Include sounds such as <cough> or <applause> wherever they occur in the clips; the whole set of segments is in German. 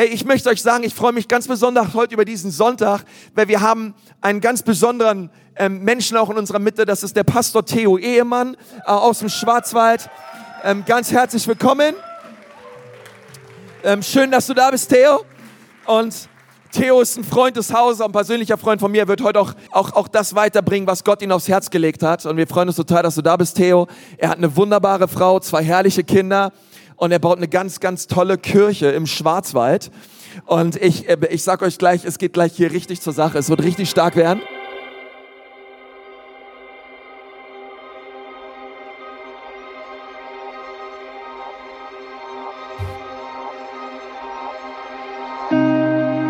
Hey, ich möchte euch sagen, ich freue mich ganz besonders heute über diesen Sonntag, weil wir haben einen ganz besonderen ähm, Menschen auch in unserer Mitte. Das ist der Pastor Theo Ehemann äh, aus dem Schwarzwald. Ähm, ganz herzlich willkommen. Ähm, schön, dass du da bist, Theo. Und Theo ist ein Freund des Hauses, ein persönlicher Freund von mir. Er wird heute auch, auch, auch das weiterbringen, was Gott ihm aufs Herz gelegt hat. Und wir freuen uns total, dass du da bist, Theo. Er hat eine wunderbare Frau, zwei herrliche Kinder. Und er baut eine ganz, ganz tolle Kirche im Schwarzwald. Und ich, äh, ich sag euch gleich, es geht gleich hier richtig zur Sache. Es wird richtig stark werden.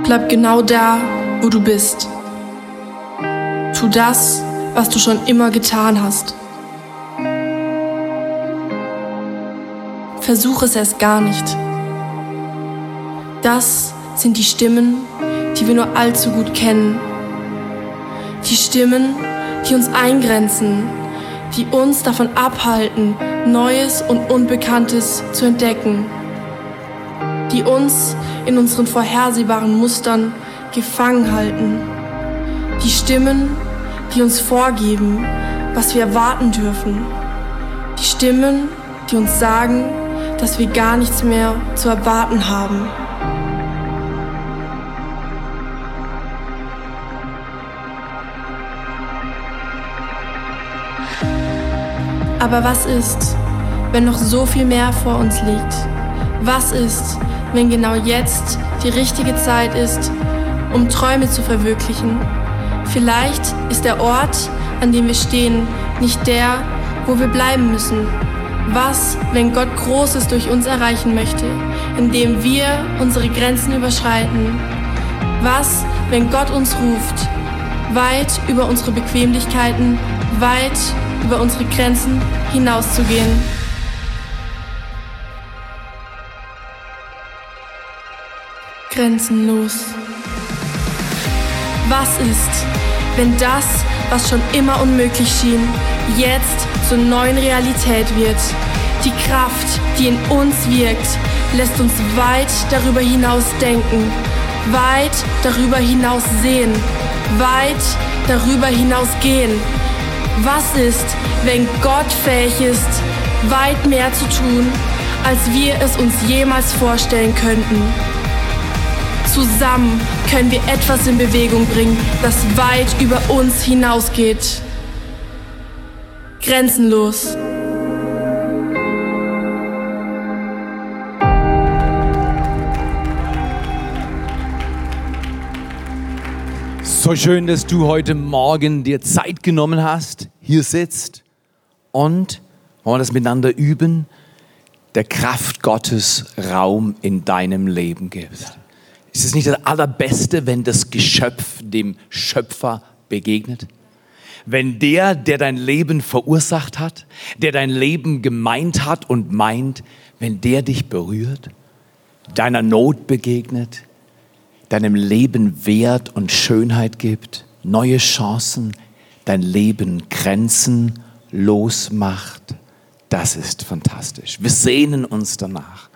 Bleib genau da, wo du bist. Tu das, was du schon immer getan hast. Versuch es erst gar nicht. Das sind die Stimmen, die wir nur allzu gut kennen. Die Stimmen, die uns eingrenzen, die uns davon abhalten, Neues und Unbekanntes zu entdecken die uns in unseren vorhersehbaren Mustern gefangen halten. Die Stimmen, die uns vorgeben, was wir erwarten dürfen. Die Stimmen, die uns sagen, dass wir gar nichts mehr zu erwarten haben. Aber was ist, wenn noch so viel mehr vor uns liegt? Was ist, wenn genau jetzt die richtige Zeit ist, um Träume zu verwirklichen. Vielleicht ist der Ort, an dem wir stehen, nicht der, wo wir bleiben müssen. Was, wenn Gott Großes durch uns erreichen möchte, indem wir unsere Grenzen überschreiten? Was, wenn Gott uns ruft, weit über unsere Bequemlichkeiten, weit über unsere Grenzen hinauszugehen? grenzenlos. Was ist, wenn das, was schon immer unmöglich schien, jetzt zur neuen Realität wird? Die Kraft, die in uns wirkt, lässt uns weit darüber hinaus denken, weit darüber hinaus sehen, weit darüber hinaus gehen. Was ist, wenn Gott fähig ist, weit mehr zu tun, als wir es uns jemals vorstellen könnten? Zusammen können wir etwas in Bewegung bringen, das weit über uns hinausgeht. Grenzenlos. So schön, dass du heute Morgen dir Zeit genommen hast, hier sitzt und wollen wir das miteinander üben, der Kraft Gottes Raum in deinem Leben gibst. Ist es nicht das Allerbeste, wenn das Geschöpf dem Schöpfer begegnet? Wenn der, der dein Leben verursacht hat, der dein Leben gemeint hat und meint, wenn der dich berührt, deiner Not begegnet, deinem Leben Wert und Schönheit gibt, neue Chancen, dein Leben Grenzen losmacht, das ist fantastisch. Wir sehnen uns danach.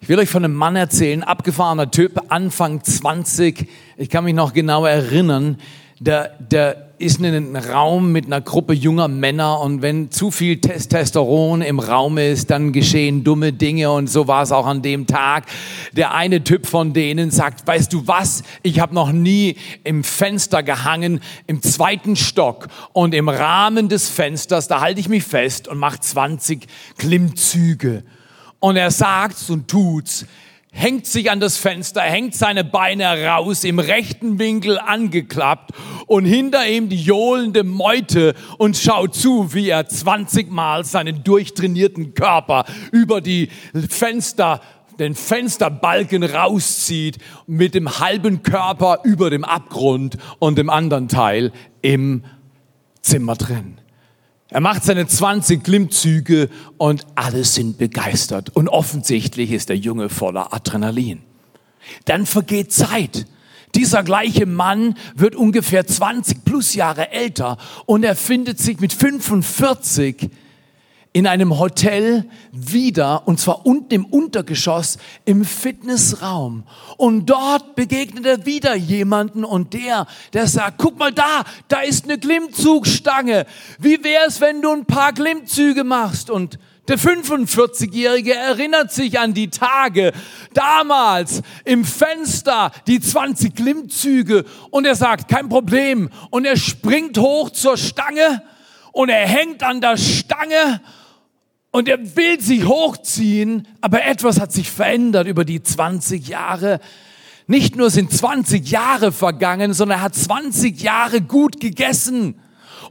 Ich will euch von einem Mann erzählen, abgefahrener Typ, Anfang 20. Ich kann mich noch genau erinnern, der, der ist in einem Raum mit einer Gruppe junger Männer und wenn zu viel Testosteron im Raum ist, dann geschehen dumme Dinge und so war es auch an dem Tag. Der eine Typ von denen sagt, weißt du was, ich habe noch nie im Fenster gehangen, im zweiten Stock und im Rahmen des Fensters, da halte ich mich fest und mache 20 Klimmzüge. Und er sagt's und tut's, hängt sich an das Fenster, hängt seine Beine raus, im rechten Winkel angeklappt und hinter ihm die johlende Meute und schaut zu, wie er 20 Mal seinen durchtrainierten Körper über die Fenster den Fensterbalken rauszieht, mit dem halben Körper über dem Abgrund und dem anderen Teil im Zimmer drin. Er macht seine 20 Klimmzüge und alle sind begeistert. Und offensichtlich ist der Junge voller Adrenalin. Dann vergeht Zeit. Dieser gleiche Mann wird ungefähr 20 plus Jahre älter und er findet sich mit 45 in einem Hotel wieder, und zwar unten im Untergeschoss, im Fitnessraum. Und dort begegnet er wieder jemanden und der, der sagt, guck mal da, da ist eine Klimmzugstange. Wie wär's, wenn du ein paar Klimmzüge machst? Und der 45-Jährige erinnert sich an die Tage damals im Fenster, die 20 Klimmzüge und er sagt, kein Problem. Und er springt hoch zur Stange und er hängt an der Stange und er will sich hochziehen, aber etwas hat sich verändert über die 20 Jahre. Nicht nur sind 20 Jahre vergangen, sondern er hat 20 Jahre gut gegessen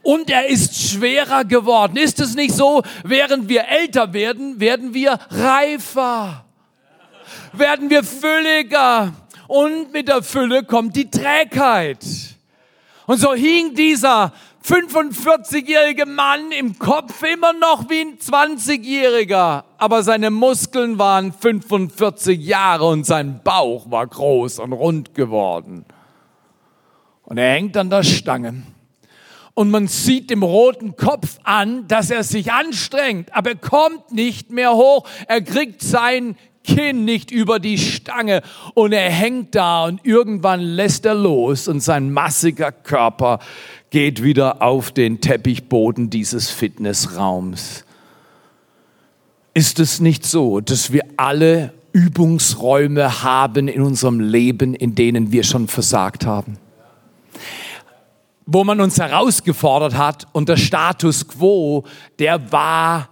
und er ist schwerer geworden. Ist es nicht so, während wir älter werden, werden wir reifer, werden wir fülliger und mit der Fülle kommt die Trägheit. Und so hing dieser 45-jährige Mann im Kopf immer noch wie ein 20-jähriger, aber seine Muskeln waren 45 Jahre und sein Bauch war groß und rund geworden. Und er hängt an der Stange und man sieht dem roten Kopf an, dass er sich anstrengt, aber er kommt nicht mehr hoch. Er kriegt sein Kinn nicht über die Stange und er hängt da und irgendwann lässt er los und sein massiger Körper geht wieder auf den Teppichboden dieses Fitnessraums. Ist es nicht so, dass wir alle Übungsräume haben in unserem Leben, in denen wir schon versagt haben? Wo man uns herausgefordert hat und der Status quo, der war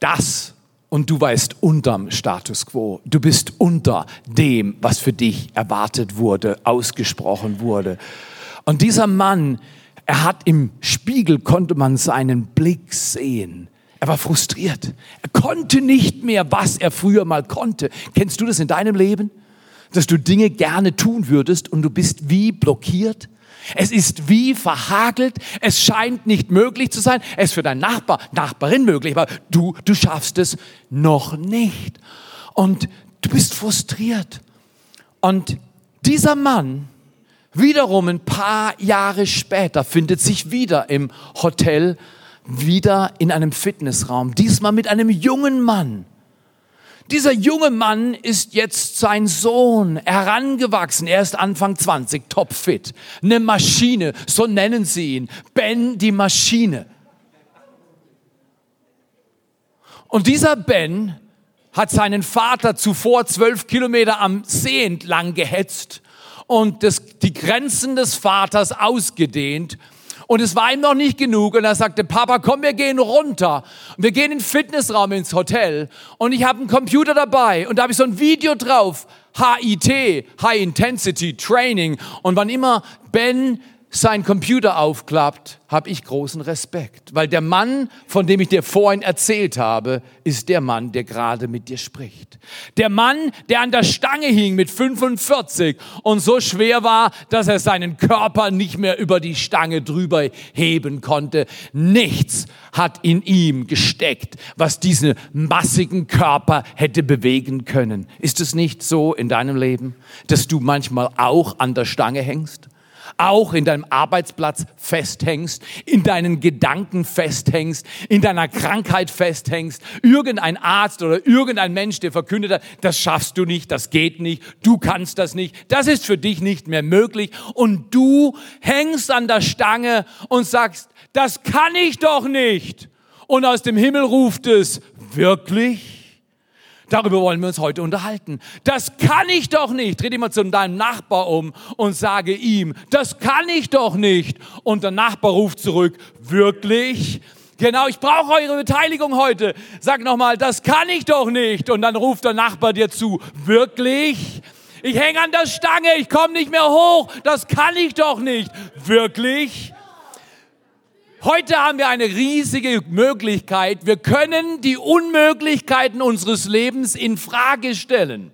das und du weißt unterm Status quo. Du bist unter dem, was für dich erwartet wurde, ausgesprochen wurde. Und dieser Mann, er hat im Spiegel, konnte man seinen Blick sehen. Er war frustriert. Er konnte nicht mehr, was er früher mal konnte. Kennst du das in deinem Leben? Dass du Dinge gerne tun würdest und du bist wie blockiert? Es ist wie verhagelt. Es scheint nicht möglich zu sein. Es ist für deinen Nachbar, Nachbarin möglich, aber du, du schaffst es noch nicht. Und du bist frustriert. Und dieser Mann, wiederum ein paar Jahre später, findet sich wieder im Hotel, wieder in einem Fitnessraum, diesmal mit einem jungen Mann. Dieser junge Mann ist jetzt sein Sohn, herangewachsen. Er ist Anfang 20, topfit. Eine Maschine, so nennen sie ihn. Ben die Maschine. Und dieser Ben hat seinen Vater zuvor zwölf Kilometer am See entlang gehetzt und das, die Grenzen des Vaters ausgedehnt und es war ihm noch nicht genug. Und er sagte, Papa, komm, wir gehen runter. Und wir gehen in den Fitnessraum ins Hotel. Und ich habe einen Computer dabei. Und da habe ich so ein Video drauf. HIT, High Intensity Training. Und wann immer Ben sein Computer aufklappt, habe ich großen Respekt, weil der Mann, von dem ich dir vorhin erzählt habe, ist der Mann, der gerade mit dir spricht. Der Mann, der an der Stange hing mit 45 und so schwer war, dass er seinen Körper nicht mehr über die Stange drüber heben konnte. Nichts hat in ihm gesteckt, was diesen massigen Körper hätte bewegen können. Ist es nicht so in deinem Leben, dass du manchmal auch an der Stange hängst? Auch in deinem Arbeitsplatz festhängst, in deinen Gedanken festhängst, in deiner Krankheit festhängst, irgendein Arzt oder irgendein Mensch, der verkündet hat, das schaffst du nicht, das geht nicht, du kannst das nicht, das ist für dich nicht mehr möglich und du hängst an der Stange und sagst, das kann ich doch nicht. Und aus dem Himmel ruft es, wirklich? Darüber wollen wir uns heute unterhalten. Das kann ich doch nicht. Dreh dich mal zu deinem Nachbar um und sage ihm, das kann ich doch nicht. Und der Nachbar ruft zurück, wirklich? Genau, ich brauche eure Beteiligung heute. Sag nochmal, das kann ich doch nicht. Und dann ruft der Nachbar dir zu, wirklich? Ich hänge an der Stange, ich komme nicht mehr hoch. Das kann ich doch nicht. Wirklich? Heute haben wir eine riesige Möglichkeit. Wir können die Unmöglichkeiten unseres Lebens in Frage stellen.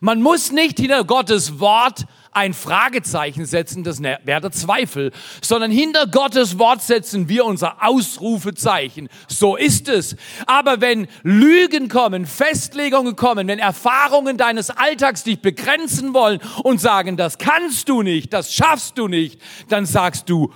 Man muss nicht hinter Gottes Wort ein Fragezeichen setzen, das wäre der Zweifel, sondern hinter Gottes Wort setzen wir unser Ausrufezeichen. So ist es. Aber wenn Lügen kommen, Festlegungen kommen, wenn Erfahrungen deines Alltags dich begrenzen wollen und sagen, das kannst du nicht, das schaffst du nicht, dann sagst du,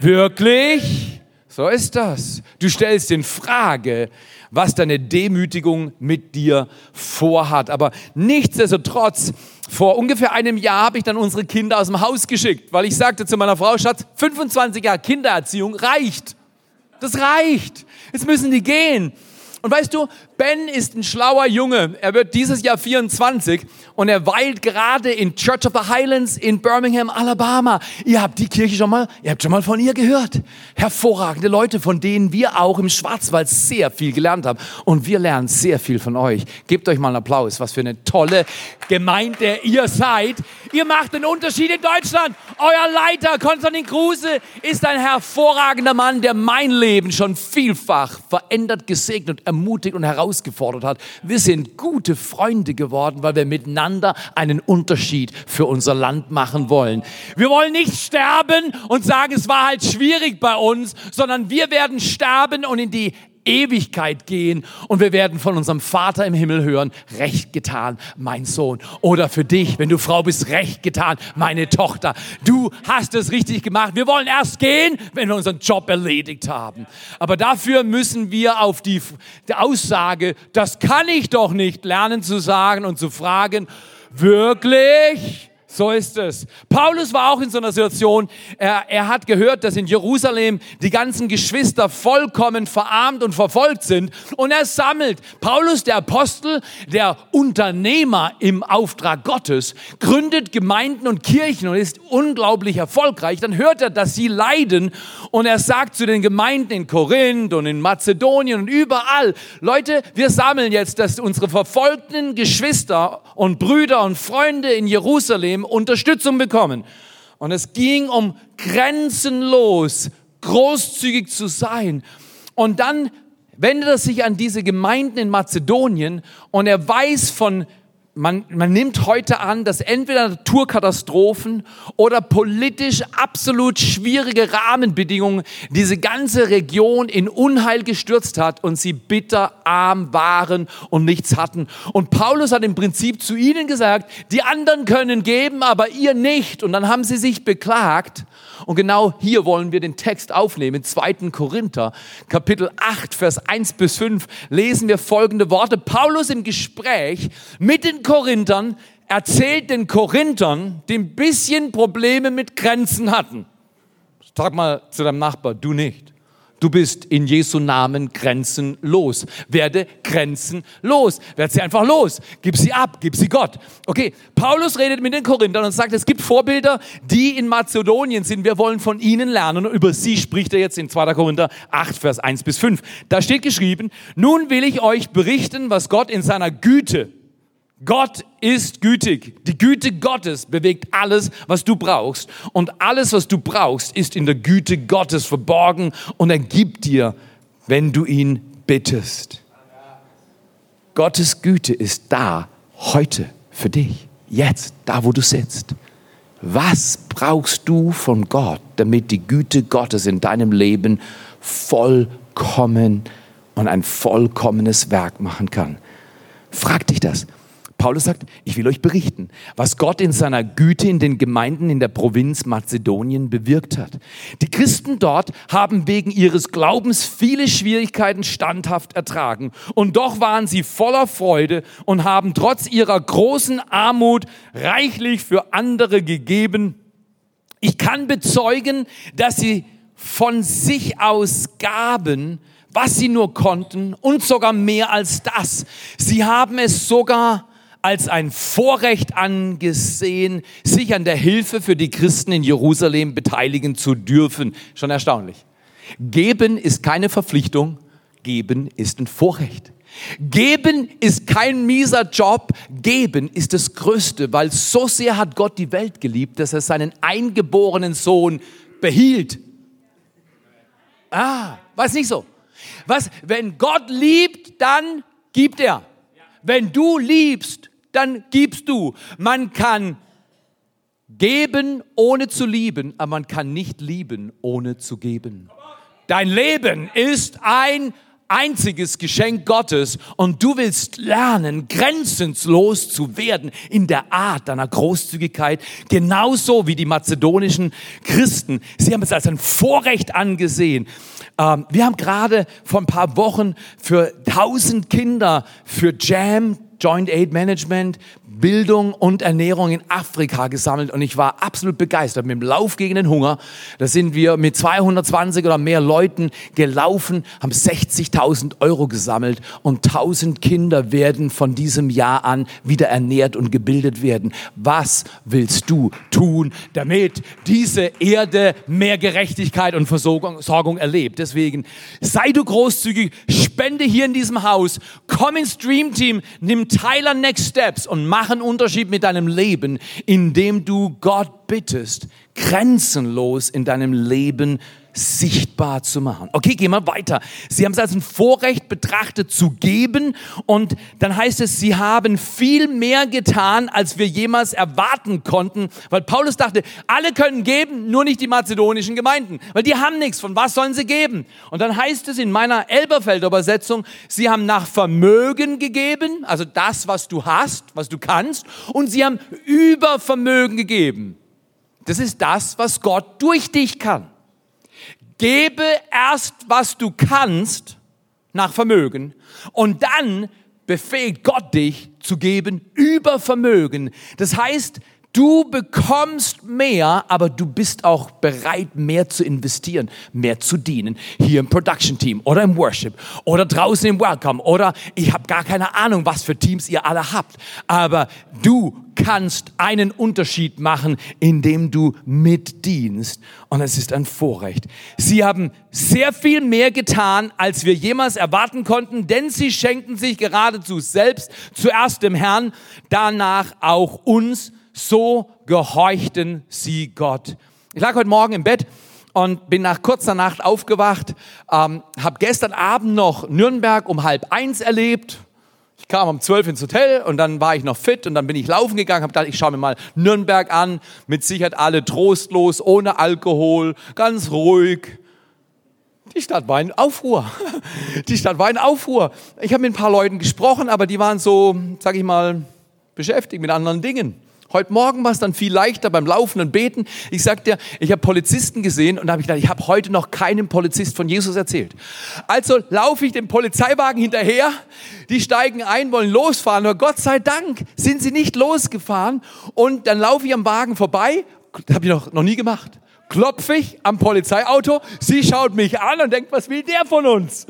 Wirklich? So ist das. Du stellst in Frage, was deine Demütigung mit dir vorhat. Aber nichtsdestotrotz, vor ungefähr einem Jahr habe ich dann unsere Kinder aus dem Haus geschickt, weil ich sagte zu meiner Frau, Schatz, 25 Jahre Kindererziehung reicht. Das reicht. Jetzt müssen die gehen. Und weißt du, Ben ist ein schlauer Junge. Er wird dieses Jahr 24 und er weilt gerade in Church of the Highlands in Birmingham, Alabama. Ihr habt die Kirche schon mal, ihr habt schon mal von ihr gehört. Hervorragende Leute, von denen wir auch im Schwarzwald sehr viel gelernt haben. Und wir lernen sehr viel von euch. Gebt euch mal einen Applaus. Was für eine tolle Gemeinde ihr seid. Ihr macht einen Unterschied in Deutschland. Euer Leiter, Konstantin Kruse, ist ein hervorragender Mann, der mein Leben schon vielfach verändert, gesegnet, ermutigt und heraus herausgefordert hat. Wir sind gute Freunde geworden, weil wir miteinander einen Unterschied für unser Land machen wollen. Wir wollen nicht sterben und sagen, es war halt schwierig bei uns, sondern wir werden sterben und in die Ewigkeit gehen und wir werden von unserem Vater im Himmel hören, recht getan, mein Sohn. Oder für dich, wenn du Frau bist, recht getan, meine Tochter. Du hast es richtig gemacht. Wir wollen erst gehen, wenn wir unseren Job erledigt haben. Aber dafür müssen wir auf die, Aussage, das kann ich doch nicht, lernen zu sagen und zu fragen, wirklich? So ist es. Paulus war auch in so einer Situation. Er, er hat gehört, dass in Jerusalem die ganzen Geschwister vollkommen verarmt und verfolgt sind. Und er sammelt. Paulus, der Apostel, der Unternehmer im Auftrag Gottes, gründet Gemeinden und Kirchen und ist unglaublich erfolgreich. Dann hört er, dass sie leiden. Und er sagt zu den Gemeinden in Korinth und in Mazedonien und überall, Leute, wir sammeln jetzt, dass unsere verfolgten Geschwister und Brüder und Freunde in Jerusalem Problem Unterstützung bekommen. Und es ging um grenzenlos großzügig zu sein. Und dann wendet er sich an diese Gemeinden in Mazedonien und er weiß von man, man nimmt heute an, dass entweder Naturkatastrophen oder politisch absolut schwierige Rahmenbedingungen diese ganze Region in Unheil gestürzt hat und sie bitterarm waren und nichts hatten. Und Paulus hat im Prinzip zu ihnen gesagt, die anderen können geben, aber ihr nicht. Und dann haben sie sich beklagt. Und genau hier wollen wir den Text aufnehmen. 2. Korinther, Kapitel 8, Vers 1 bis 5, lesen wir folgende Worte. Paulus im Gespräch mit den Korinthern erzählt den Korinthern, die ein bisschen Probleme mit Grenzen hatten. Sag mal zu deinem Nachbar, du nicht. Du bist in Jesu Namen grenzenlos. Werde grenzenlos. Werd sie einfach los. Gib sie ab. Gib sie Gott. Okay. Paulus redet mit den Korinthern und sagt, es gibt Vorbilder, die in Mazedonien sind. Wir wollen von ihnen lernen. Und über sie spricht er jetzt in 2. Korinther 8, Vers 1 bis 5. Da steht geschrieben, nun will ich euch berichten, was Gott in seiner Güte Gott ist gütig. Die Güte Gottes bewegt alles, was du brauchst. Und alles, was du brauchst, ist in der Güte Gottes verborgen und er gibt dir, wenn du ihn bittest. Gottes Güte ist da, heute, für dich, jetzt, da, wo du sitzt. Was brauchst du von Gott, damit die Güte Gottes in deinem Leben vollkommen und ein vollkommenes Werk machen kann? Frag dich das. Paulus sagt, ich will euch berichten, was Gott in seiner Güte in den Gemeinden in der Provinz Mazedonien bewirkt hat. Die Christen dort haben wegen ihres Glaubens viele Schwierigkeiten standhaft ertragen und doch waren sie voller Freude und haben trotz ihrer großen Armut reichlich für andere gegeben. Ich kann bezeugen, dass sie von sich aus gaben, was sie nur konnten und sogar mehr als das. Sie haben es sogar als ein Vorrecht angesehen, sich an der Hilfe für die Christen in Jerusalem beteiligen zu dürfen. Schon erstaunlich. Geben ist keine Verpflichtung, geben ist ein Vorrecht. Geben ist kein mieser Job, geben ist das Größte, weil so sehr hat Gott die Welt geliebt, dass er seinen eingeborenen Sohn behielt. Ah, weiß nicht so. Was, wenn Gott liebt, dann gibt er. Wenn du liebst, dann gibst du. Man kann geben, ohne zu lieben, aber man kann nicht lieben, ohne zu geben. Dein Leben ist ein einziges Geschenk Gottes und du willst lernen, grenzenlos zu werden in der Art deiner Großzügigkeit, genauso wie die mazedonischen Christen. Sie haben es als ein Vorrecht angesehen. Ähm, wir haben gerade vor ein paar Wochen für tausend Kinder für Jam Joint Aid Management, Bildung und Ernährung in Afrika gesammelt und ich war absolut begeistert mit dem Lauf gegen den Hunger. Da sind wir mit 220 oder mehr Leuten gelaufen, haben 60.000 Euro gesammelt und 1000 Kinder werden von diesem Jahr an wieder ernährt und gebildet werden. Was willst du tun, damit diese Erde mehr Gerechtigkeit und Versorgung erlebt? Deswegen sei du großzügig, spende hier in diesem Haus, komm ins Dream Team, nimm teil an Next Steps und mach einen Unterschied mit deinem Leben, indem du Gott bittest, grenzenlos in deinem Leben sichtbar zu machen. Okay, gehen wir weiter. Sie haben es als ein Vorrecht betrachtet zu geben und dann heißt es, sie haben viel mehr getan, als wir jemals erwarten konnten, weil Paulus dachte, alle können geben, nur nicht die mazedonischen Gemeinden, weil die haben nichts, von was sollen sie geben? Und dann heißt es in meiner Elberfelder Übersetzung, sie haben nach Vermögen gegeben, also das, was du hast, was du kannst, und sie haben über Vermögen gegeben. Das ist das, was Gott durch dich kann. Gebe erst, was du kannst, nach Vermögen, und dann befähigt Gott dich zu geben über Vermögen. Das heißt, Du bekommst mehr, aber du bist auch bereit, mehr zu investieren, mehr zu dienen. Hier im Production Team oder im Worship oder draußen im Welcome oder ich habe gar keine Ahnung, was für Teams ihr alle habt. Aber du kannst einen Unterschied machen, indem du mitdienst. Und es ist ein Vorrecht. Sie haben sehr viel mehr getan, als wir jemals erwarten konnten, denn sie schenken sich geradezu selbst, zuerst dem Herrn, danach auch uns so gehorchten sie Gott. Ich lag heute Morgen im Bett und bin nach kurzer Nacht aufgewacht, ähm, habe gestern Abend noch Nürnberg um halb eins erlebt. Ich kam um zwölf ins Hotel und dann war ich noch fit und dann bin ich laufen gegangen, habe gedacht, ich schaue mir mal Nürnberg an, mit Sicherheit alle trostlos, ohne Alkohol, ganz ruhig. Die Stadt war in Aufruhr. <laughs> Die Stadt war in Aufruhr. Ich habe mit ein paar Leuten gesprochen, aber die waren so, sag ich mal, beschäftigt mit anderen Dingen. Heute Morgen war es dann viel leichter beim Laufen und Beten. Ich sag dir, ich habe Polizisten gesehen und da habe ich gedacht, ich habe heute noch keinem Polizist von Jesus erzählt. Also laufe ich dem Polizeiwagen hinterher, die steigen ein, wollen losfahren, aber Gott sei Dank sind sie nicht losgefahren und dann laufe ich am Wagen vorbei, habe ich noch, noch nie gemacht. Klopfe ich am Polizeiauto, sie schaut mich an und denkt, was will der von uns?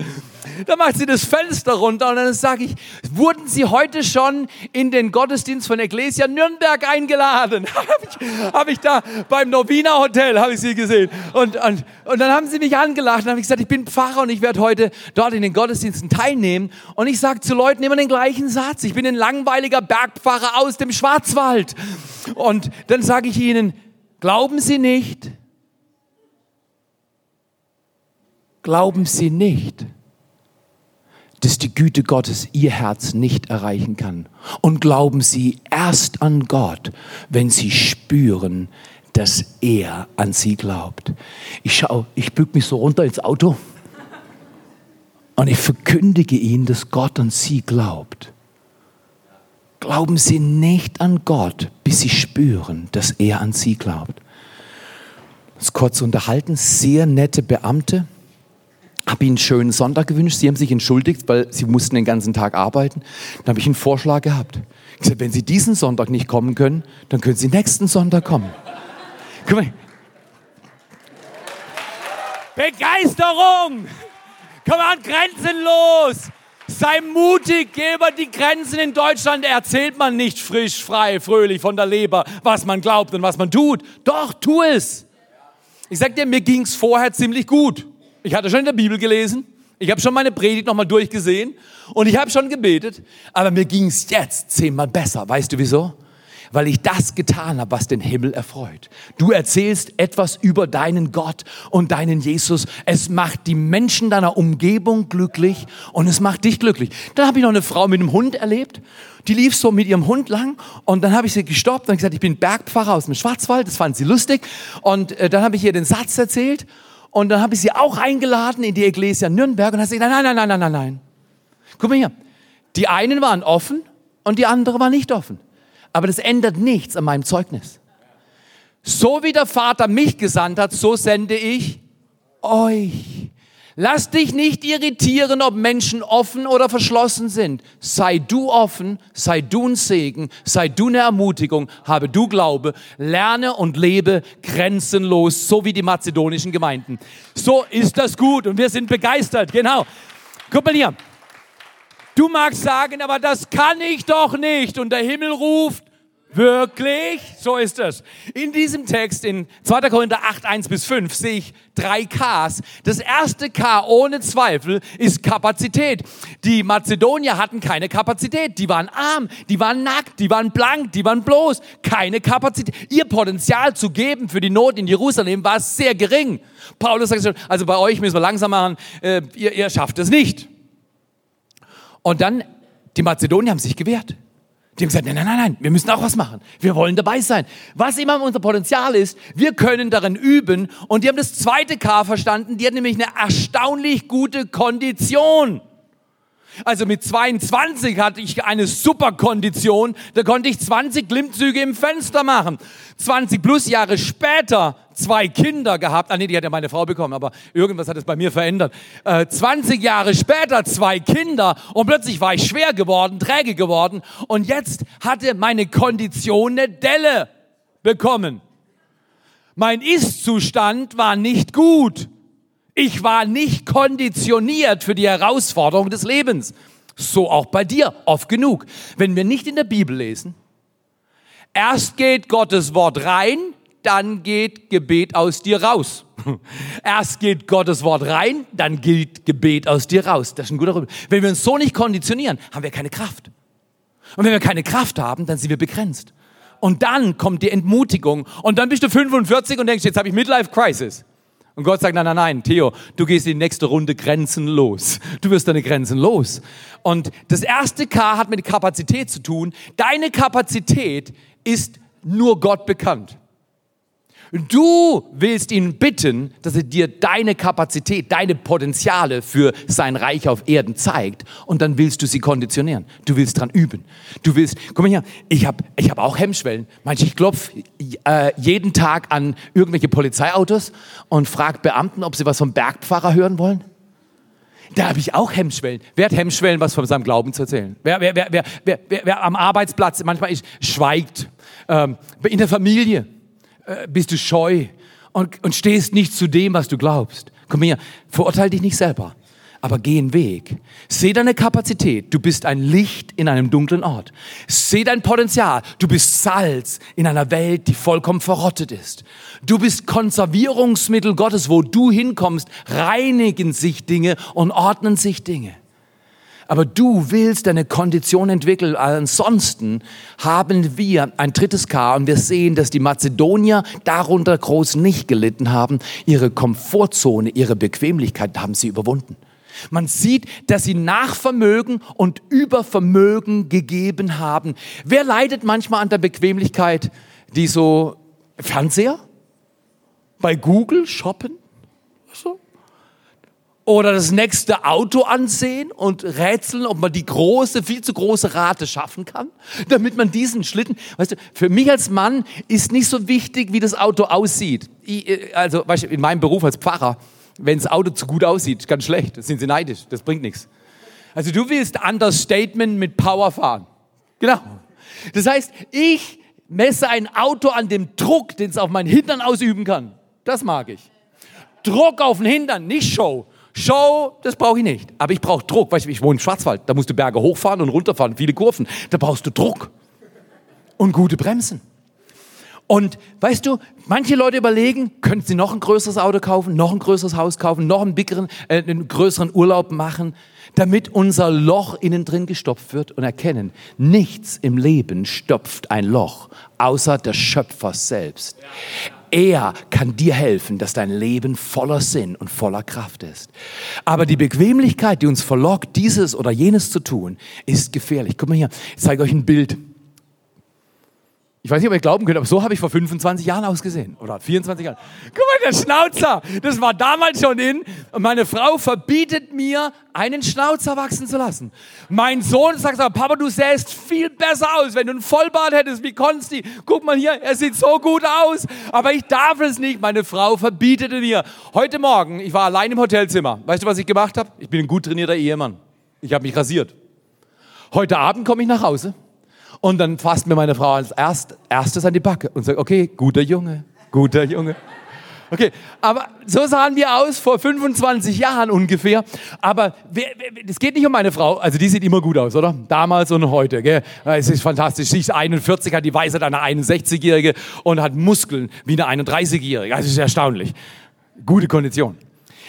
Da macht sie das Fenster runter und dann sage ich, wurden Sie heute schon in den Gottesdienst von Ecclesia Nürnberg eingeladen? <laughs> habe ich, hab ich da beim Novina Hotel, habe ich sie gesehen. Und, und, und dann haben sie mich angelacht und habe ich gesagt, ich bin Pfarrer und ich werde heute dort in den Gottesdiensten teilnehmen. Und ich sage zu Leuten immer den gleichen Satz. Ich bin ein langweiliger Bergpfarrer aus dem Schwarzwald. Und dann sage ich ihnen, glauben Sie nicht, glauben Sie nicht, dass die Güte Gottes ihr Herz nicht erreichen kann. Und glauben Sie erst an Gott, wenn Sie spüren, dass er an Sie glaubt. Ich schau, ich bück mich so runter ins Auto und ich verkündige Ihnen, dass Gott an Sie glaubt. Glauben Sie nicht an Gott, bis Sie spüren, dass er an Sie glaubt. Das kurz unterhalten, sehr nette Beamte, habe ihnen einen schönen Sonntag gewünscht. Sie haben sich entschuldigt, weil sie mussten den ganzen Tag arbeiten. Dann habe ich einen Vorschlag gehabt. Ich gesagt, wenn Sie diesen Sonntag nicht kommen können, dann können Sie nächsten Sonntag kommen. Guck mal. Begeisterung! Komm an, grenzenlos! Sei mutig, geh über die Grenzen in Deutschland. Erzählt man nicht frisch, frei, fröhlich von der Leber, was man glaubt und was man tut. Doch, tu es. Ich sag dir, mir ging's vorher ziemlich gut. Ich hatte schon in der Bibel gelesen. Ich habe schon meine Predigt nochmal durchgesehen und ich habe schon gebetet, aber mir ging es jetzt zehnmal besser. Weißt du wieso? Weil ich das getan habe, was den Himmel erfreut. Du erzählst etwas über deinen Gott und deinen Jesus. Es macht die Menschen deiner Umgebung glücklich und es macht dich glücklich. Dann habe ich noch eine Frau mit einem Hund erlebt. Die lief so mit ihrem Hund lang und dann habe ich sie gestoppt und gesagt, ich bin Bergpfarrer aus dem Schwarzwald. Das fand sie lustig und äh, dann habe ich ihr den Satz erzählt Und dann habe ich sie auch eingeladen in die Ecclesia Nürnberg und hat gesagt, nein, nein, nein, nein, nein, nein. Guck mal hier. Die einen waren offen und die andere waren nicht offen. Aber das ändert nichts an meinem Zeugnis. So wie der Vater mich gesandt hat, so sende ich euch. Lass dich nicht irritieren, ob Menschen offen oder verschlossen sind. Sei du offen, sei du ein Segen, sei du eine Ermutigung, habe du Glaube, lerne und lebe grenzenlos, so wie die mazedonischen Gemeinden. So ist das gut und wir sind begeistert, genau. Guck mal hier. Du magst sagen, aber das kann ich doch nicht. Und der Himmel ruft, Wirklich? So ist es. In diesem Text in 2. Korinther 8, 1 bis 5 sehe ich drei Ks. Das erste K ohne Zweifel ist Kapazität. Die Mazedonier hatten keine Kapazität. Die waren arm, die waren nackt, die waren blank, die waren bloß. Keine Kapazität. Ihr Potenzial zu geben für die Not in Jerusalem war sehr gering. Paulus sagt schon, also bei euch müssen wir langsam machen, äh, ihr, ihr schafft es nicht. Und dann, die Mazedonier haben sich gewehrt. Die haben gesagt, nein, nein, nein, nein, wir müssen auch was machen. Wir wollen dabei sein. Was immer unser Potenzial ist, wir können darin üben. Und die haben das zweite K verstanden. Die hat nämlich eine erstaunlich gute Kondition. Also mit 22 hatte ich eine super Kondition. Da konnte ich 20 Klimmzüge im Fenster machen. 20 plus Jahre später zwei Kinder gehabt. Ah nee, die hat ja meine Frau bekommen, aber irgendwas hat es bei mir verändert. Äh, 20 Jahre später zwei Kinder und plötzlich war ich schwer geworden, träge geworden und jetzt hatte meine Kondition eine Delle bekommen. Mein Ist-Zustand war nicht gut. Ich war nicht konditioniert für die Herausforderung des Lebens. So auch bei dir, oft genug. Wenn wir nicht in der Bibel lesen, erst geht Gottes Wort rein, dann geht Gebet aus dir raus. <laughs> Erst geht Gottes Wort rein, dann geht Gebet aus dir raus. Das ist ein guter Rücken. Wenn wir uns so nicht konditionieren, haben wir keine Kraft. Und wenn wir keine Kraft haben, dann sind wir begrenzt. Und dann kommt die Entmutigung. Und dann bist du 45 und denkst, jetzt habe ich Midlife Crisis. Und Gott sagt, nein, nein, nein, Theo, du gehst in die nächste Runde grenzenlos. Du wirst deine Grenzen los. Und das erste K hat mit Kapazität zu tun. Deine Kapazität ist nur Gott bekannt. Du willst ihn bitten, dass er dir deine Kapazität, deine Potenziale für sein Reich auf Erden zeigt und dann willst du sie konditionieren. Du willst dran üben. Du willst, guck mal hier, ich habe ich hab auch Hemmschwellen. Manche, ich klopfe äh, jeden Tag an irgendwelche Polizeiautos und frage Beamten, ob sie was vom Bergpfarrer hören wollen. Da habe ich auch Hemmschwellen. Wer hat Hemmschwellen, was von seinem Glauben zu erzählen? Wer, wer, wer, wer, wer, wer, wer am Arbeitsplatz manchmal ist, schweigt. Ähm, in der Familie äh, bist du scheu und, und stehst nicht zu dem, was du glaubst. Komm her, verurteile dich nicht selber, aber geh einen Weg. Seh deine Kapazität. Du bist ein Licht in einem dunklen Ort. Seh dein Potenzial. Du bist Salz in einer Welt, die vollkommen verrottet ist. Du bist Konservierungsmittel Gottes. Wo du hinkommst, reinigen sich Dinge und ordnen sich Dinge aber du willst deine Kondition entwickeln. Ansonsten haben wir ein drittes K und wir sehen, dass die Mazedonier darunter groß nicht gelitten haben. Ihre Komfortzone, ihre Bequemlichkeit haben sie überwunden. Man sieht, dass sie Nachvermögen und Übervermögen gegeben haben. Wer leidet manchmal an der Bequemlichkeit, die so Fernseher? Bei Google shoppen? Oder das nächste Auto ansehen und rätseln, ob man die große, viel zu große Rate schaffen kann, damit man diesen Schlitten, weißt du, für mich als Mann ist nicht so wichtig, wie das Auto aussieht. Ich, äh, also, weißt du, in meinem Beruf als Pfarrer, wenn das Auto zu gut aussieht, ganz schlecht, sind sie neidisch, das bringt nichts. Also du willst Understatement mit Power fahren. Genau. Das heißt, ich messe ein Auto an dem Druck, den es auf meinen Hintern ausüben kann. Das mag ich. Druck auf den Hintern, nicht Show. Show, das brauche ich nicht. Aber ich brauche Druck. Weißt du, ich wohne im Schwarzwald. Da musst du Berge hochfahren und runterfahren, viele Kurven. Da brauchst du Druck und gute Bremsen. Und weißt du, manche Leute überlegen, könnten sie noch ein größeres Auto kaufen, noch ein größeres Haus kaufen, noch einen, bickeren, äh, einen größeren Urlaub machen, damit unser Loch innen drin gestopft wird und erkennen, nichts im Leben stopft ein Loch, außer der Schöpfer selbst. Er kann dir helfen, dass dein Leben voller Sinn und voller Kraft ist. Aber die Bequemlichkeit, die uns verlockt, dieses oder jenes zu tun, ist gefährlich. Guck mal hier, ich zeige euch ein Bild. Ich weiß nicht, ob ihr glauben könnt, aber so habe ich vor 25 Jahren ausgesehen. Oder 24 Jahren. Guck mal, der Schnauzer. Das war damals schon in. Und meine Frau verbietet mir, einen Schnauzer wachsen zu lassen. Mein Sohn sagt Papa, du sähst viel besser aus, wenn du einen Vollbart hättest wie Konsti. Guck mal hier, er sieht so gut aus. Aber ich darf es nicht. Meine Frau verbietete mir. Heute Morgen, ich war allein im Hotelzimmer. Weißt du, was ich gemacht habe? Ich bin ein gut trainierter Ehemann. Ich habe mich rasiert. Heute Abend komme ich nach Hause und dann fasst mir meine Frau als erst, erstes an die Backe und sagt, okay, guter Junge, guter Junge. Okay, aber so sahen wir aus vor 25 Jahren ungefähr. Aber es geht nicht um meine Frau. Also die sieht immer gut aus, oder? Damals und heute. Gell? Es ist fantastisch. Sie ist 41, hat die Weisheit einer 61-Jährige und hat Muskeln wie eine 31-Jährige. Also es ist erstaunlich. Gute Kondition.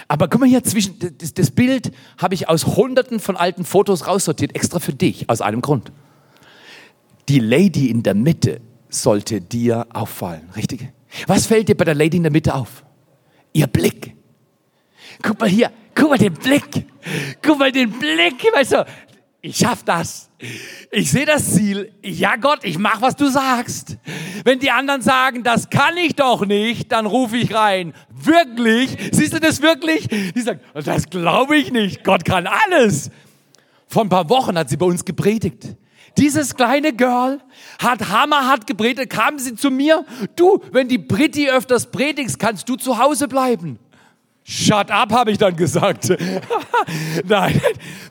Aber guck mal hier zwischen, das, das Bild habe ich aus hunderten von alten Fotos raussortiert, extra für dich, aus einem Grund. Die Lady in der Mitte sollte dir auffallen, richtig? Was fällt dir bei der Lady in der Mitte auf? Ihr Blick. Guck mal hier, guck mal den Blick. Guck mal den Blick, weißt du, ich schaff das. Ich sehe das Ziel. Ja Gott, ich mach, was du sagst. Wenn die anderen sagen, das kann ich doch nicht, dann rufe ich rein. Wirklich? Siehst du das wirklich? Die sagen, das glaube ich nicht. Gott kann alles. Vor ein paar Wochen hat sie bei uns gepredigt. Dieses kleine Girl hat hammerhart gepredigt, kam sie zu mir. Du, wenn die Britti öfters predigst, kannst du zu Hause bleiben. Shut up, habe ich dann gesagt. <laughs> Nein,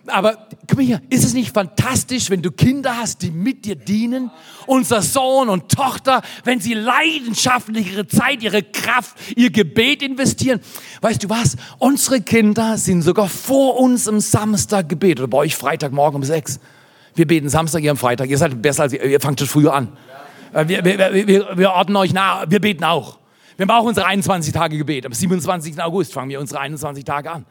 aber guck mal hier, ist es nicht fantastisch, wenn du Kinder hast, die mit dir dienen? Unser Sohn und Tochter, wenn sie leidenschaftlich ihre Zeit, ihre Kraft, ihr Gebet investieren. Weißt du was? Unsere Kinder sind sogar vor uns im Samstag Gebet oder bei euch Freitagmorgen um sechs. Wir beten Samstag, ihr am Freitag. Ihr seid besser als ihr, ihr fangt schon früher an. Wir, wir, wir, wir ordnen euch nach, wir beten auch. Wir haben auch unsere 21 Tage Gebet. Am 27. August fangen wir unsere 21 Tage an.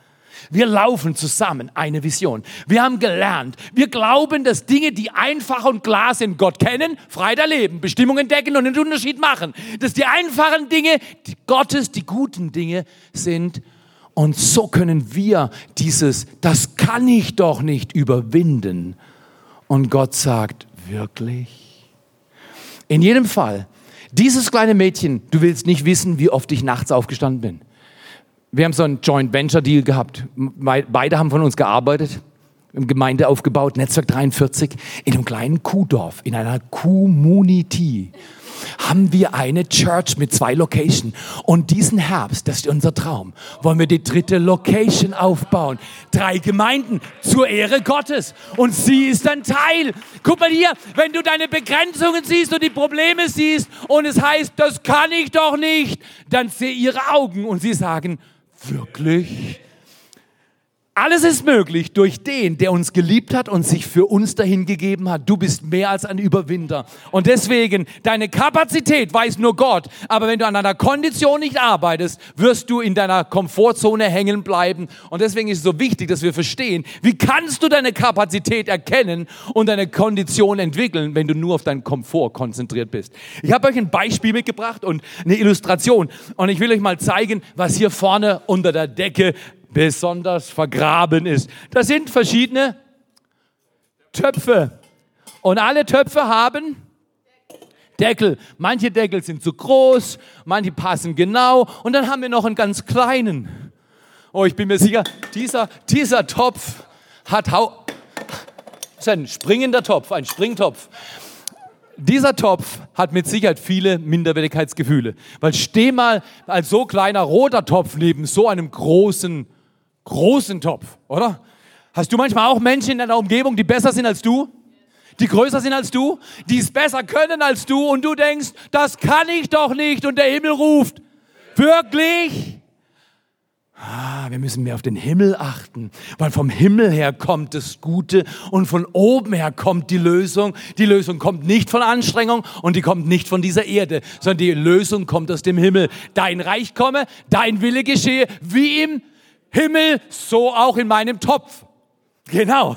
Wir laufen zusammen eine Vision. Wir haben gelernt. Wir glauben, dass Dinge, die einfach und klar sind, Gott kennen, frei erleben, Bestimmungen entdecken und einen Unterschied machen. Dass die einfachen Dinge, die Gottes, die guten Dinge sind. Und so können wir dieses, das kann ich doch nicht überwinden. Und Gott sagt, wirklich? In jedem Fall, dieses kleine Mädchen, du willst nicht wissen, wie oft ich nachts aufgestanden bin. Wir haben so einen Joint Venture Deal gehabt. Beide haben von uns gearbeitet, Gemeinde aufgebaut, Netzwerk 43, in einem kleinen Kuhdorf, in einer Community haben wir eine Church mit zwei Locations. Und diesen Herbst, das ist unser Traum, wollen wir die dritte Location aufbauen. Drei Gemeinden zur Ehre Gottes. Und sie ist ein Teil. Guck mal hier, wenn du deine Begrenzungen siehst und die Probleme siehst und es heißt, das kann ich doch nicht, dann sehe ihre Augen und sie sagen, wirklich? Alles ist möglich durch den, der uns geliebt hat und sich für uns dahingegeben hat. Du bist mehr als ein Überwinder. Und deswegen, deine Kapazität weiß nur Gott. Aber wenn du an deiner Kondition nicht arbeitest, wirst du in deiner Komfortzone hängen bleiben. Und deswegen ist es so wichtig, dass wir verstehen, wie kannst du deine Kapazität erkennen und deine Kondition entwickeln, wenn du nur auf deinen Komfort konzentriert bist. Ich habe euch ein Beispiel mitgebracht und eine Illustration. Und ich will euch mal zeigen, was hier vorne unter der Decke besonders vergraben ist. Das sind verschiedene Töpfe. Und alle Töpfe haben Deckel. Manche Deckel sind zu groß, manche passen genau. Und dann haben wir noch einen ganz kleinen. Oh, ich bin mir sicher, dieser, dieser Topf hat Hau. Das ist ein springender Topf, ein Springtopf. Dieser Topf hat mit Sicherheit viele Minderwertigkeitsgefühle. Weil steh mal als so kleiner roter Topf neben so einem großen großen Topf, oder? Hast du manchmal auch Menschen in deiner Umgebung, die besser sind als du? Die größer sind als du? Die es besser können als du? Und du denkst, das kann ich doch nicht. Und der Himmel ruft, wirklich? Ah, wir müssen mehr auf den Himmel achten, weil vom Himmel her kommt das Gute und von oben her kommt die Lösung. Die Lösung kommt nicht von Anstrengung und die kommt nicht von dieser Erde, sondern die Lösung kommt aus dem Himmel. Dein Reich komme, dein Wille geschehe, wie im Himmel, so auch in meinem Topf. Genau.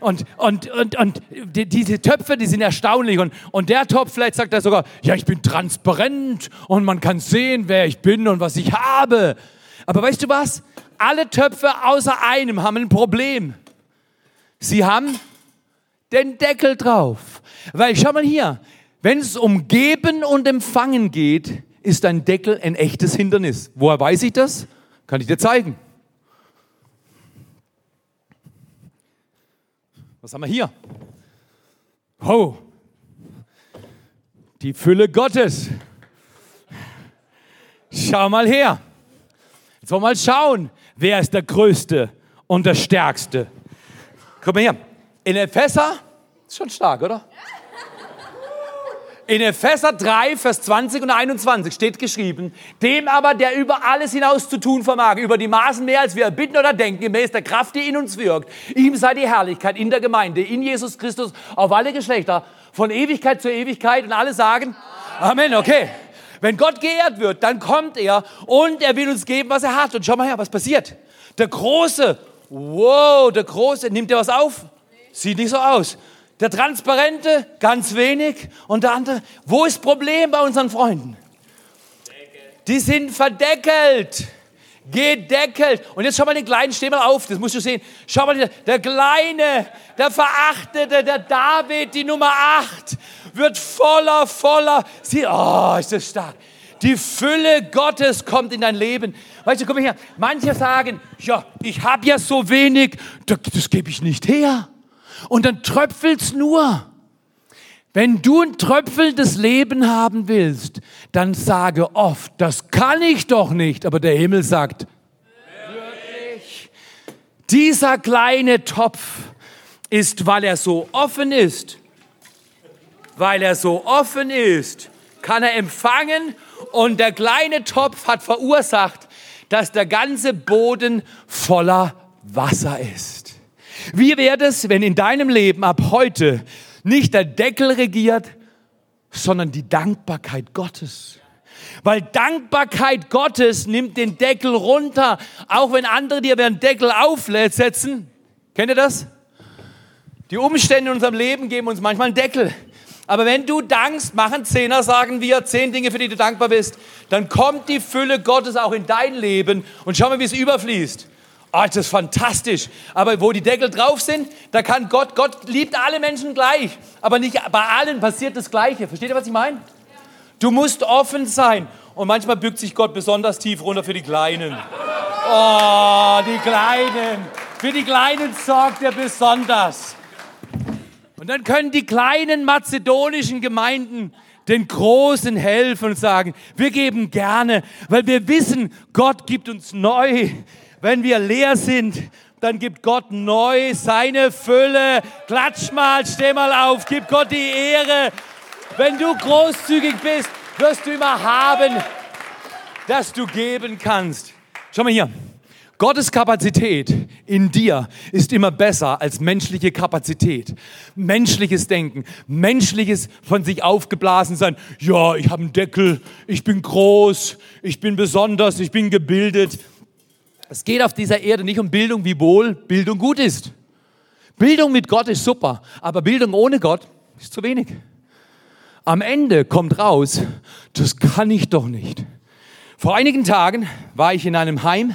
Und, und, und, und die, diese Töpfe, die sind erstaunlich. Und, und der Topf, vielleicht sagt er sogar, ja, ich bin transparent und man kann sehen, wer ich bin und was ich habe. Aber weißt du was? Alle Töpfe außer einem haben ein Problem. Sie haben den Deckel drauf. Weil schau mal hier, Wenn es um Geben und Empfangen geht, ist ein Deckel ein echtes Hindernis. Woher weiß ich das? Kann ich dir zeigen. Was haben wir hier? Oh, die Fülle Gottes. Schau mal her. Jetzt wollen wir mal schauen, wer ist der Größte und der Stärkste. Guck mal hier. In Epheser, ist schon stark, oder? In Epheser 3, Vers 20 und 21 steht geschrieben, dem aber, der über alles hinaus zu tun vermag, über die Maßen mehr, als wir bitten oder denken, gemäß der Kraft, die in uns wirkt, ihm sei die Herrlichkeit in der Gemeinde, in Jesus Christus, auf alle Geschlechter, von Ewigkeit zu Ewigkeit und alle sagen, Amen, okay. Wenn Gott geehrt wird, dann kommt er und er will uns geben, was er hat. Und schau mal her, was passiert. Der Große, wow, der Große, nimmt er was auf? Sieht nicht so aus. Der Transparente, ganz wenig. Und der andere, wo ist Problem bei unseren Freunden? Die sind verdeckelt. Gedeckelt. Und jetzt schau mal den Kleinen, steh mal auf, das musst du sehen. Schau mal, der Kleine, der Verachtete, der David, die Nummer 8, wird voller, voller. Sie, oh, ist das stark. Die Fülle Gottes kommt in dein Leben. Weißt du, komm her. Manche sagen, ja, ich habe ja so wenig, das, das gebe ich nicht her. Und dann tröpfelt's nur. Wenn du ein tröpfelndes Leben haben willst, dann sage oft, das kann ich doch nicht. Aber der Himmel sagt, wirklich? Dieser kleine Topf ist, weil er so offen ist, weil er so offen ist, kann er empfangen und der kleine Topf hat verursacht, dass der ganze Boden voller Wasser ist. Wie wäre es, wenn in deinem Leben ab heute nicht der Deckel regiert, sondern die Dankbarkeit Gottes? Weil Dankbarkeit Gottes nimmt den Deckel runter, auch wenn andere dir den Deckel aufsetzen. Kennt ihr das? Die Umstände in unserem Leben geben uns manchmal einen Deckel. Aber wenn du dankst, machen Zehner, sagen wir, zehn Dinge, für die du dankbar bist, dann kommt die Fülle Gottes auch in dein Leben und schau mal, wie es überfließt. Oh, das ist fantastisch. Aber wo die Deckel drauf sind, da kann Gott, Gott liebt alle Menschen gleich. Aber nicht bei allen passiert das Gleiche. Versteht ihr, was ich meine? Du musst offen sein. Und manchmal bückt sich Gott besonders tief runter für die Kleinen. Oh, die Kleinen. Für die Kleinen sorgt er besonders. Und dann können die kleinen mazedonischen Gemeinden den Großen helfen und sagen, wir geben gerne, weil wir wissen, Gott gibt uns neu. Wenn wir leer sind, dann gibt Gott neu seine Fülle. Klatsch mal, steh mal auf, gib Gott die Ehre. Wenn du großzügig bist, wirst du immer haben, dass du geben kannst. Schau mal hier. Gottes Kapazität in dir ist immer besser als menschliche Kapazität. Menschliches Denken, menschliches von sich aufgeblasen sein. Ja, ich habe einen Deckel, ich bin groß, ich bin besonders, ich bin gebildet. Es geht auf dieser Erde nicht um Bildung, wie wohl Bildung gut ist. Bildung mit Gott ist super, aber Bildung ohne Gott ist zu wenig. Am Ende kommt raus, das kann ich doch nicht. Vor einigen Tagen war ich in einem Heim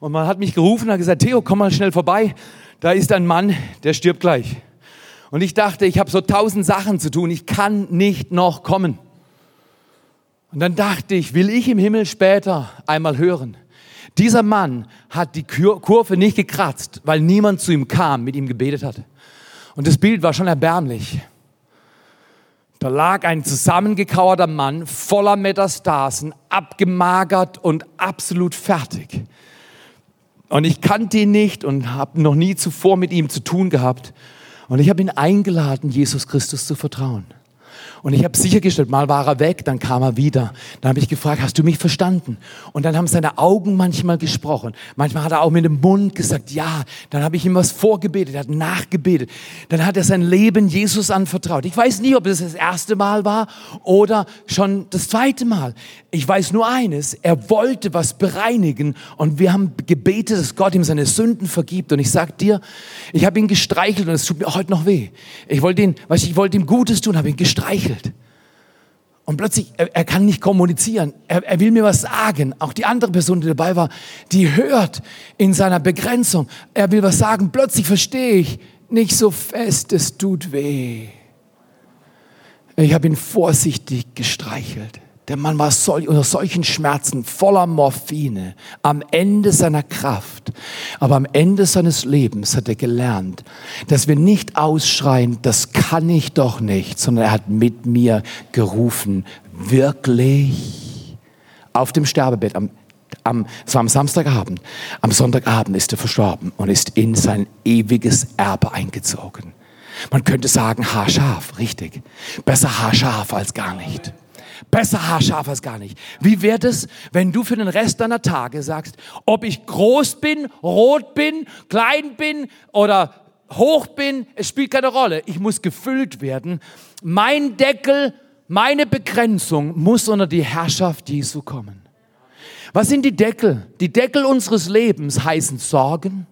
und man hat mich gerufen und hat gesagt, Theo, komm mal schnell vorbei. Da ist ein Mann, der stirbt gleich. Und ich dachte, ich habe so tausend Sachen zu tun, ich kann nicht noch kommen. Und dann dachte ich, will ich im Himmel später einmal hören, dieser Mann hat die Kurve nicht gekratzt, weil niemand zu ihm kam, mit ihm gebetet hat. Und das Bild war schon erbärmlich. Da lag ein zusammengekauerter Mann voller Metastasen, abgemagert und absolut fertig. Und ich kannte ihn nicht und habe noch nie zuvor mit ihm zu tun gehabt. Und ich habe ihn eingeladen, Jesus Christus zu vertrauen. Und ich habe sichergestellt, mal war er weg, dann kam er wieder. Dann habe ich gefragt, hast du mich verstanden? Und dann haben seine Augen manchmal gesprochen. Manchmal hat er auch mit dem Mund gesagt, ja. Dann habe ich ihm was vorgebetet, er hat nachgebetet. Dann hat er sein Leben Jesus anvertraut. Ich weiß nie, ob es das erste Mal war oder schon das zweite Mal. Ich weiß nur eines, er wollte was bereinigen und wir haben gebetet, dass Gott ihm seine Sünden vergibt. Und ich sag dir, ich habe ihn gestreichelt und es tut mir heute noch weh. Ich wollte ihn, weißt, ich wollte ihm Gutes tun, habe ihn gestreichelt. Und plötzlich, er, er kann nicht kommunizieren. Er, er, will mir was sagen. Auch die andere Person, die dabei war, die hört in seiner Begrenzung. Er will was sagen. Plötzlich verstehe ich, nicht so fest, es tut weh. Ich habe ihn vorsichtig gestreichelt. Der Mann war sol unter solchen Schmerzen, voller Morphine, am Ende seiner Kraft. Aber am Ende seines Lebens hat er gelernt, dass wir nicht ausschreien, das kann ich doch nicht, sondern er hat mit mir gerufen, wirklich. Auf dem Sterbebett, am, am, es war am Samstagabend, am Sonntagabend ist er verstorben und ist in sein ewiges Erbe eingezogen. Man könnte sagen, haarscharf, richtig. Besser haarscharf als gar nicht. Besser haarscharf als gar nicht. Wie wird es, wenn du für den Rest deiner Tage sagst, ob ich groß bin, rot bin, klein bin oder hoch bin, es spielt keine Rolle. Ich muss gefüllt werden. Mein Deckel, meine Begrenzung muss unter die Herrschaft Jesu kommen. Was sind die Deckel? Die Deckel unseres Lebens heißen Sorgen,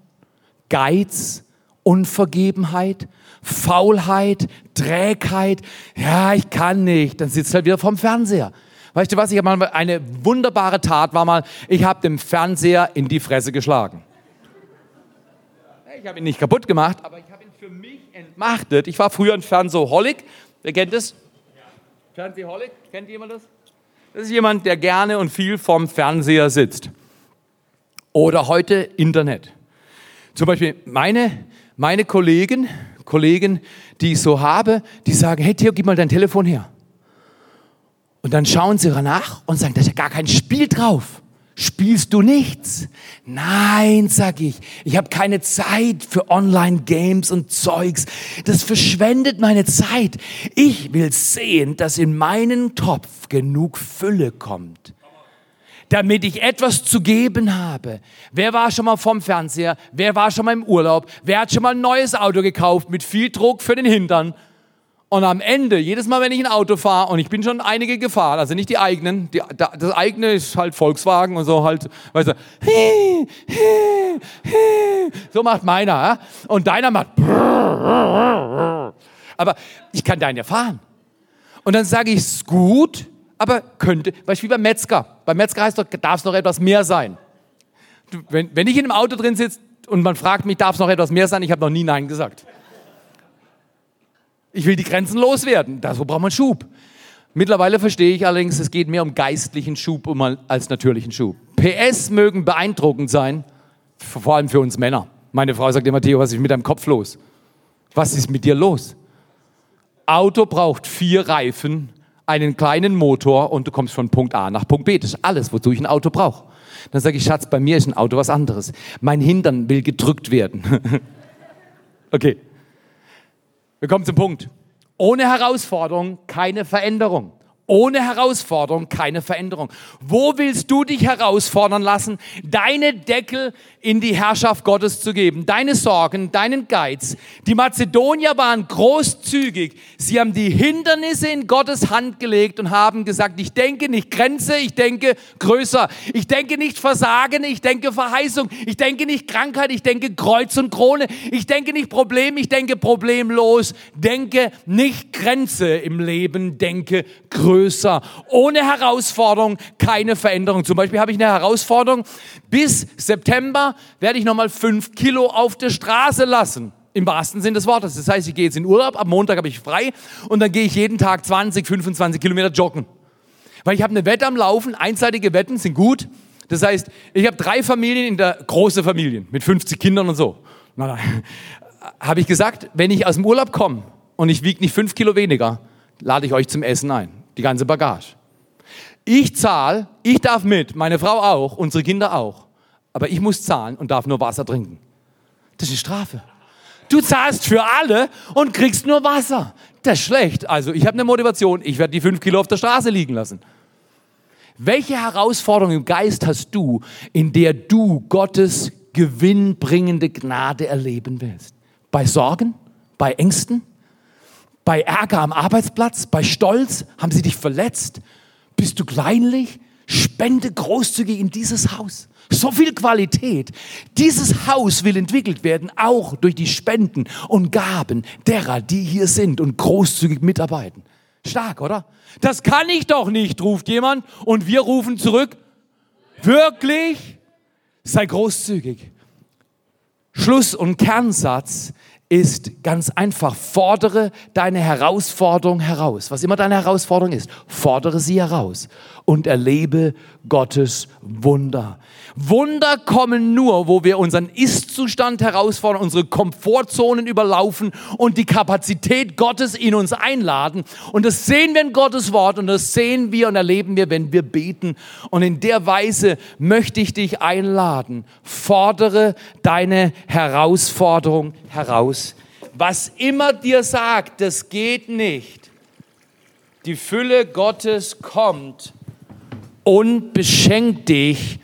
Geiz, Unvergebenheit, Faulheit, Trägheit. Ja, ich kann nicht. Dann sitzt halt wieder vorm Fernseher. Weißt du was? Ich habe mal eine wunderbare Tat war mal, ich habe dem Fernseher in die Fresse geschlagen. Ich habe ihn nicht kaputt gemacht, aber ich habe ihn für mich entmachtet. Ich war früher ein Fernsehholic. Wer kennt das? Fernsehholic? Kennt jemand das? Das ist jemand, der gerne und viel vorm Fernseher sitzt. Oder heute Internet. Zum Beispiel meine, meine Kollegen, Kollegen, die ich so habe, die sagen, hey Theo, gib mal dein Telefon her. Und dann schauen sie nach und sagen, da ist ja gar kein Spiel drauf. Spielst du nichts? Nein, sag ich. Ich habe keine Zeit für Online-Games und Zeugs. Das verschwendet meine Zeit. Ich will sehen, dass in meinen Topf genug Fülle kommt damit ich etwas zu geben habe. Wer war schon mal vom Fernseher? Wer war schon mal im Urlaub? Wer hat schon mal ein neues Auto gekauft mit viel Druck für den Hintern? Und am Ende, jedes Mal, wenn ich ein Auto fahre, und ich bin schon einige gefahren, also nicht die eigenen, die, das eigene ist halt Volkswagen und so halt, weißt du, so macht meiner, und deiner macht, aber ich kann deinen ja fahren. Und dann sage ich, es gut, aber könnte, weißt du, wie beim Metzger. Beim Metzger heißt doch, darf es noch etwas mehr sein. Du, wenn, wenn ich in einem Auto drin sitze und man fragt mich, darf es noch etwas mehr sein, ich habe noch nie Nein gesagt. Ich will die Grenzen loswerden. Dazu braucht man Schub. Mittlerweile verstehe ich allerdings, es geht mehr um geistlichen Schub als natürlichen Schub. PS mögen beeindruckend sein, vor allem für uns Männer. Meine Frau sagt immer, Theo, was ist mit deinem Kopf los? Was ist mit dir los? Auto braucht vier Reifen einen kleinen Motor und du kommst von Punkt A nach Punkt B. Das ist alles, wozu ich ein Auto brauche. Dann sage ich, Schatz, bei mir ist ein Auto was anderes. Mein Hintern will gedrückt werden. <laughs> okay. Wir kommen zum Punkt. Ohne Herausforderung keine Veränderung. Ohne Herausforderung keine Veränderung. Wo willst du dich herausfordern lassen, deine Deckel in die Herrschaft Gottes zu geben? Deine Sorgen, deinen Geiz. Die Mazedonier waren großzügig. Sie haben die Hindernisse in Gottes Hand gelegt und haben gesagt, ich denke nicht Grenze, ich denke größer. Ich denke nicht Versagen, ich denke Verheißung. Ich denke nicht Krankheit, ich denke Kreuz und Krone. Ich denke nicht Problem, ich denke problemlos. Denke nicht Grenze im Leben, denke größer größer. Ohne Herausforderung keine Veränderung. Zum Beispiel habe ich eine Herausforderung. Bis September werde ich nochmal fünf Kilo auf der Straße lassen. Im wahrsten Sinne des Wortes. Das heißt, ich gehe jetzt in Urlaub, am Montag habe ich frei und dann gehe ich jeden Tag 20, 25 Kilometer joggen. Weil ich habe eine Wette am Laufen, einseitige Wetten sind gut. Das heißt, ich habe drei Familien in der große Familien mit 50 Kindern und so. Nein, nein. <laughs> Habe ich gesagt, wenn ich aus dem Urlaub komme und ich wiege nicht fünf Kilo weniger, lade ich euch zum Essen ein die ganze Bagage. Ich zahle, ich darf mit, meine Frau auch, unsere Kinder auch. Aber ich muss zahlen und darf nur Wasser trinken. Das ist Strafe. Du zahlst für alle und kriegst nur Wasser. Das ist schlecht. Also ich habe eine Motivation. Ich werde die fünf Kilo auf der Straße liegen lassen. Welche Herausforderung im Geist hast du, in der du Gottes gewinnbringende Gnade erleben willst? Bei Sorgen? Bei Ängsten? Bei Ärger am Arbeitsplatz, bei Stolz, haben sie dich verletzt? Bist du kleinlich? Spende großzügig in dieses Haus. So viel Qualität. Dieses Haus will entwickelt werden, auch durch die Spenden und Gaben derer, die hier sind und großzügig mitarbeiten. Stark, oder? Das kann ich doch nicht, ruft jemand. Und wir rufen zurück, wirklich? Sei großzügig. Schluss und Kernsatz ist ganz einfach. Fordere deine Herausforderung heraus. Was immer deine Herausforderung ist, fordere sie heraus und erlebe Gottes Wunder. Wunder kommen nur, wo wir unseren Ist-Zustand herausfordern, unsere Komfortzonen überlaufen und die Kapazität Gottes in uns einladen. Und das sehen wir in Gottes Wort und das sehen wir und erleben wir, wenn wir beten. Und in der Weise möchte ich dich einladen. Fordere deine Herausforderung heraus. Was immer dir sagt, das geht nicht. Die Fülle Gottes kommt und beschenkt dich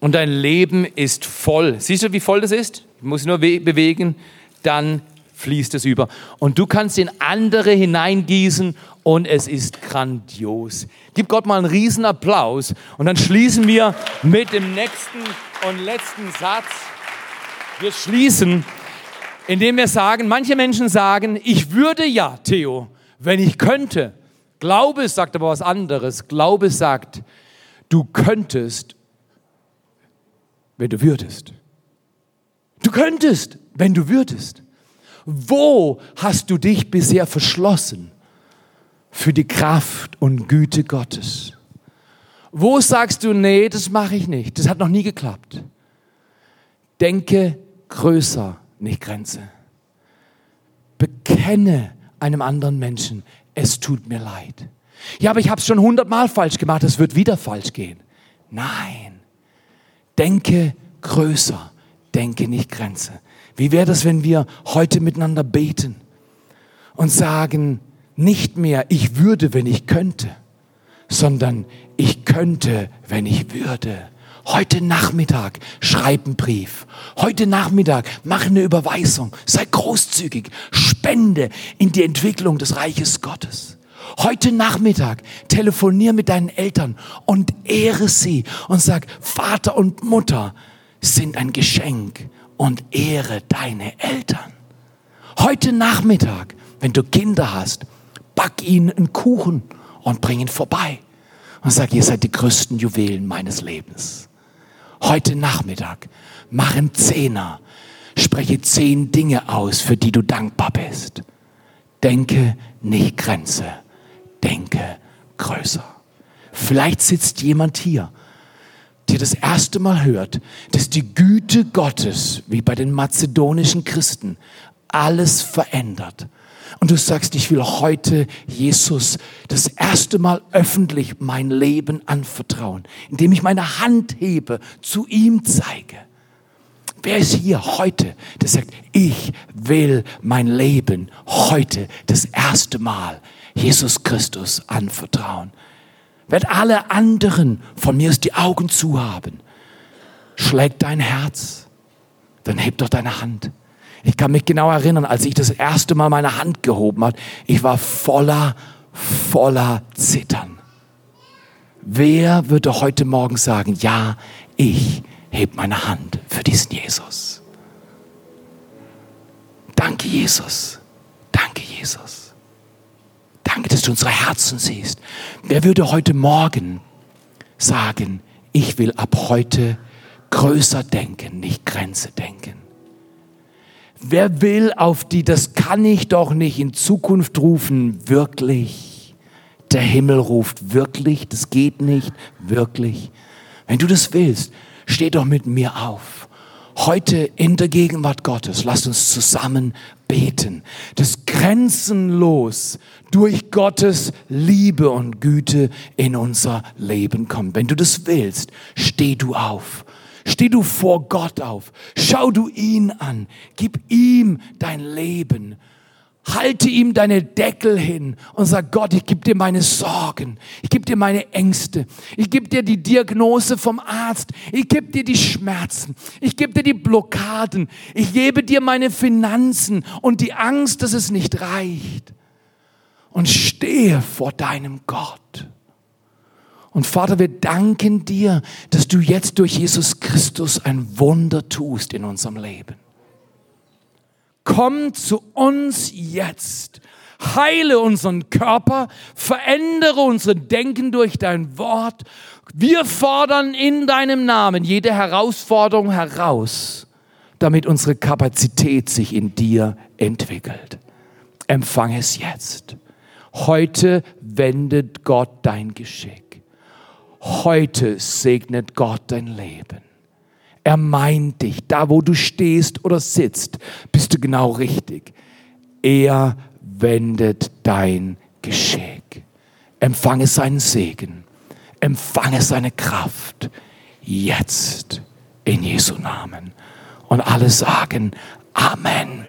und dein Leben ist voll. Siehst du, wie voll das ist? Du musst nur bewegen, dann fließt es über. Und du kannst in andere hineingießen und es ist grandios. Gib Gott mal einen riesen Applaus und dann schließen wir mit dem nächsten und letzten Satz. Wir schließen, indem wir sagen, manche Menschen sagen, ich würde ja, Theo, wenn ich könnte. Glaube sagt aber was anderes. Glaube sagt, du könntest wenn du würdest. Du könntest, wenn du würdest. Wo hast du dich bisher verschlossen für die Kraft und Güte Gottes? Wo sagst du, nee, das mache ich nicht, das hat noch nie geklappt? Denke größer, nicht Grenze. Bekenne einem anderen Menschen, es tut mir leid. Ja, aber ich habe es schon hundertmal falsch gemacht, es wird wieder falsch gehen. Nein. Denke größer, denke nicht Grenze. Wie wäre das, wenn wir heute miteinander beten und sagen, nicht mehr, ich würde, wenn ich könnte, sondern ich könnte, wenn ich würde. Heute Nachmittag schreib einen Brief. Heute Nachmittag mach eine Überweisung. Sei großzügig. Spende in die Entwicklung des Reiches Gottes. Heute Nachmittag telefonier mit deinen Eltern und ehre sie und sag, Vater und Mutter sind ein Geschenk und ehre deine Eltern. Heute Nachmittag, wenn du Kinder hast, back ihnen einen Kuchen und bring ihn vorbei und sag, ihr seid die größten Juwelen meines Lebens. Heute Nachmittag, mach einen Zehner, spreche zehn Dinge aus, für die du dankbar bist. Denke nicht Grenze denke größer. Vielleicht sitzt jemand hier, der das erste Mal hört, dass die Güte Gottes, wie bei den mazedonischen Christen, alles verändert. Und du sagst, ich will heute Jesus das erste Mal öffentlich mein Leben anvertrauen, indem ich meine Hand hebe, zu ihm zeige. Wer ist hier heute, der sagt, ich will mein Leben heute das erste Mal Jesus Christus anvertrauen. Werd alle anderen von mir die Augen zu haben. Schlägt dein Herz, dann heb doch deine Hand. Ich kann mich genau erinnern, als ich das erste Mal meine Hand gehoben hat, ich war voller, voller Zittern. Wer würde heute Morgen sagen, ja, ich heb meine Hand für diesen Jesus? Danke, Jesus. Danke, Jesus. Danke, dass du unsere Herzen siehst. Wer würde heute Morgen sagen, ich will ab heute größer denken, nicht Grenze denken? Wer will auf die, das kann ich doch nicht in Zukunft rufen, wirklich? Der Himmel ruft wirklich, das geht nicht, wirklich. Wenn du das willst, steh doch mit mir auf. Heute in der Gegenwart Gottes, lass uns zusammen beten, dass grenzenlos durch Gottes Liebe und Güte in unser Leben kommt. Wenn du das willst, steh du auf. Steh du vor Gott auf. Schau du ihn an. Gib ihm dein Leben. Halte ihm deine Deckel hin und sag Gott, ich gebe dir meine Sorgen, ich gebe dir meine Ängste, ich gebe dir die Diagnose vom Arzt, ich gebe dir die Schmerzen, ich gebe dir die Blockaden, ich gebe dir meine Finanzen und die Angst, dass es nicht reicht. Und stehe vor deinem Gott. Und Vater, wir danken dir, dass du jetzt durch Jesus Christus ein Wunder tust in unserem Leben komm zu uns jetzt. Heile unseren Körper, verändere unser Denken durch dein Wort. Wir fordern in deinem Namen jede Herausforderung heraus, damit unsere Kapazität sich in dir entwickelt. Empfang es jetzt. Heute wendet Gott dein Geschick. Heute segnet Gott dein Leben. Er meint dich, da wo du stehst oder sitzt, bist du genau richtig. Er wendet dein Geschick. Empfange seinen Segen. Empfange seine Kraft. Jetzt in Jesu Namen. Und alle sagen Amen.